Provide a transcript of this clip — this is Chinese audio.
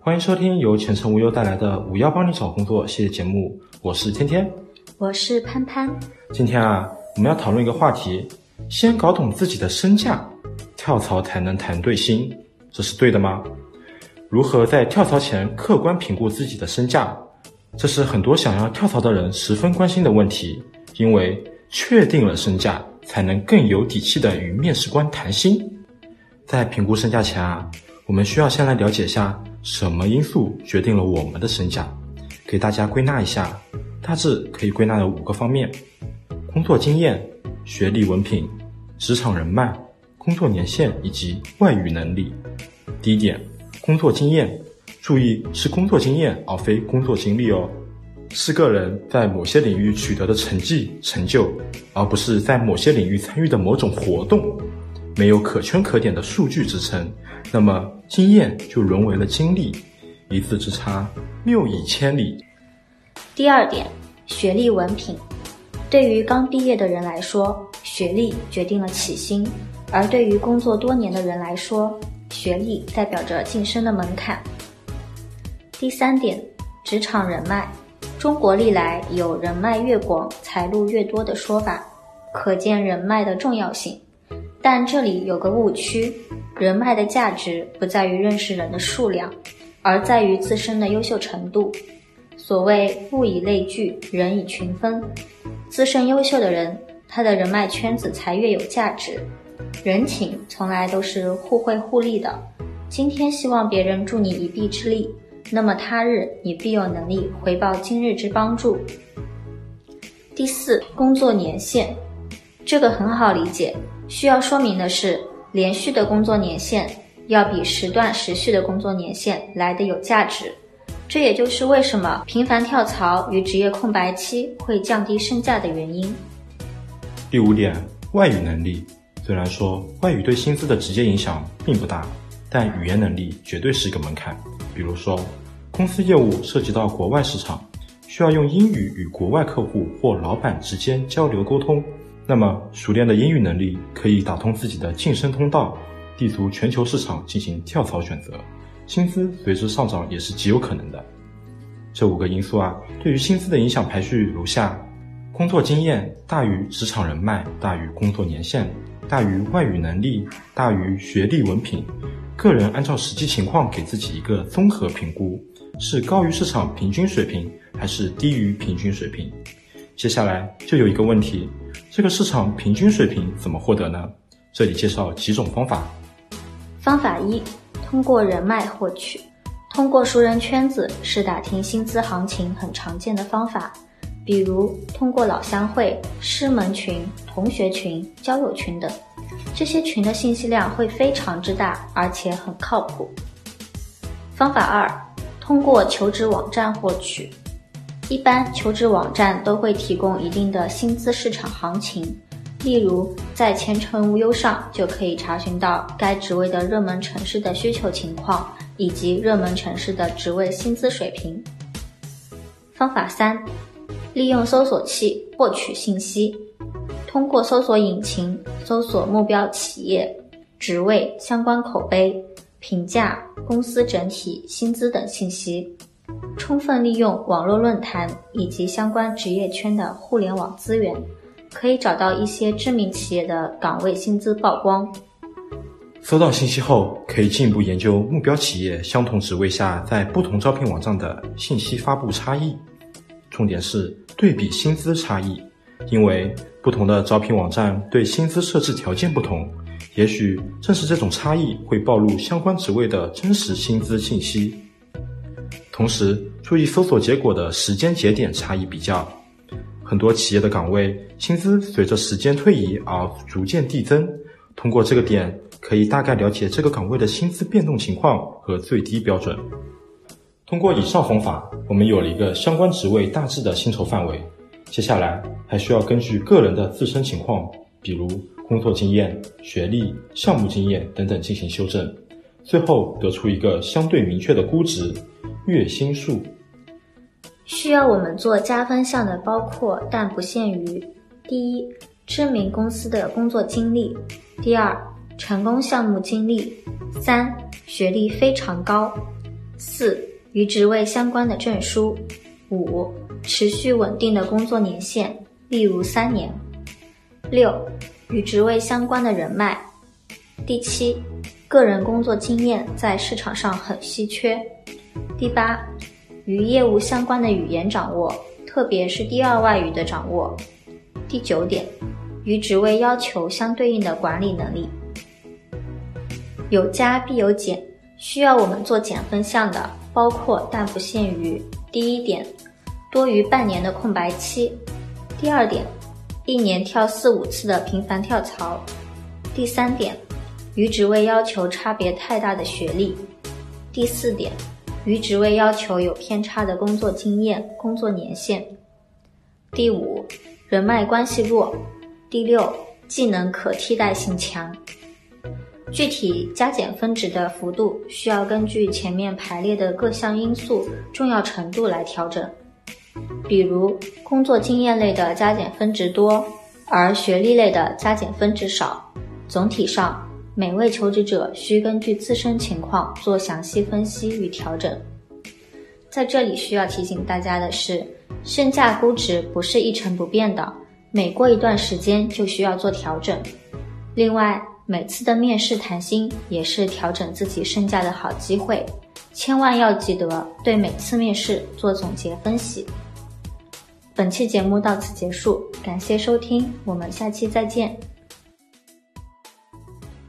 欢迎收听由前程无忧带来的“五幺帮你找工作”系列节目，我是天天，我是潘潘。今天啊，我们要讨论一个话题：先搞懂自己的身价，跳槽才能谈对薪，这是对的吗？如何在跳槽前客观评估自己的身价？这是很多想要跳槽的人十分关心的问题，因为确定了身价，才能更有底气的与面试官谈薪。在评估身价前啊，我们需要先来了解一下什么因素决定了我们的身价，给大家归纳一下，大致可以归纳为五个方面：工作经验、学历文凭、职场人脉、工作年限以及外语能力。第一点，工作经验，注意是工作经验而非工作经历哦，是个人在某些领域取得的成绩成就，而不是在某些领域参与的某种活动。没有可圈可点的数据支撑，那么经验就沦为了经历，一字之差，谬以千里。第二点，学历文凭，对于刚毕业的人来说，学历决定了起薪；而对于工作多年的人来说，学历代表着晋升的门槛。第三点，职场人脉，中国历来有人脉越广，财路越多的说法，可见人脉的重要性。但这里有个误区，人脉的价值不在于认识人的数量，而在于自身的优秀程度。所谓物以类聚，人以群分，自身优秀的人，他的人脉圈子才越有价值。人情从来都是互惠互利的，今天希望别人助你一臂之力，那么他日你必有能力回报今日之帮助。第四，工作年限，这个很好理解。需要说明的是，连续的工作年限要比时断时续的工作年限来的有价值。这也就是为什么频繁跳槽与职业空白期会降低身价的原因。第五点，外语能力。虽然说外语对薪资的直接影响并不大，但语言能力绝对是一个门槛。比如说，公司业务涉及到国外市场，需要用英语与国外客户或老板之间交流沟通。那么，熟练的英语能力可以打通自己的晋升通道，立足全球市场进行跳槽选择，薪资随之上涨也是极有可能的。这五个因素啊，对于薪资的影响排序如下：工作经验大于职场人脉大于工作年限大于外语能力大于学历文凭。个人按照实际情况给自己一个综合评估，是高于市场平均水平还是低于平均水平？接下来就有一个问题。这个市场平均水平怎么获得呢？这里介绍几种方法。方法一，通过人脉获取，通过熟人圈子是打听薪资行情很常见的方法，比如通过老乡会、师门群、同学群、交友群等，这些群的信息量会非常之大，而且很靠谱。方法二，通过求职网站获取。一般求职网站都会提供一定的薪资市场行情，例如在前程无忧上就可以查询到该职位的热门城市的需求情况以及热门城市的职位薪资水平。方法三，利用搜索器获取信息，通过搜索引擎搜索目标企业、职位、相关口碑、评价、公司整体薪资等信息。充分利用网络论坛以及相关职业圈的互联网资源，可以找到一些知名企业的岗位薪资曝光。搜到信息后，可以进一步研究目标企业相同职位下在不同招聘网站的信息发布差异。重点是对比薪资差异，因为不同的招聘网站对薪资设置条件不同，也许正是这种差异会暴露相关职位的真实薪资信息。同时，注意搜索结果的时间节点差异比较。很多企业的岗位薪资随着时间推移而逐渐递增。通过这个点，可以大概了解这个岗位的薪资变动情况和最低标准。通过以上方法，我们有了一个相关职位大致的薪酬范围。接下来，还需要根据个人的自身情况，比如工作经验、学历、项目经验等等进行修正，最后得出一个相对明确的估值。月薪数。需要我们做加分项的，包括但不限于：第一，知名公司的工作经历；第二，成功项目经历；三，学历非常高；四、与职位相关的证书；五、持续稳定的工作年限，例如三年；六、与职位相关的人脉；第七，个人工作经验在市场上很稀缺；第八，与业务相关的语言掌握，特别是第二外语的掌握；第九点，与职位要求相对应的管理能力。有加必有减，需要我们做减分项的，包括但不限于：第一点，多于半年的空白期；第二点，一年跳四五次的频繁跳槽；第三点，与职位要求差别太大的学历；第四点，与职位要求有偏差的工作经验、工作年限；第五，人脉关系弱；第六，技能可替代性强。具体加减分值的幅度需要根据前面排列的各项因素重要程度来调整。比如，工作经验类的加减分值多，而学历类的加减分值少。总体上，每位求职者需根据自身情况做详细分析与调整。在这里需要提醒大家的是，身价估值不是一成不变的，每过一段时间就需要做调整。另外，每次的面试谈薪也是调整自己身价的好机会，千万要记得对每次面试做总结分析。本期节目到此结束，感谢收听，我们下期再见。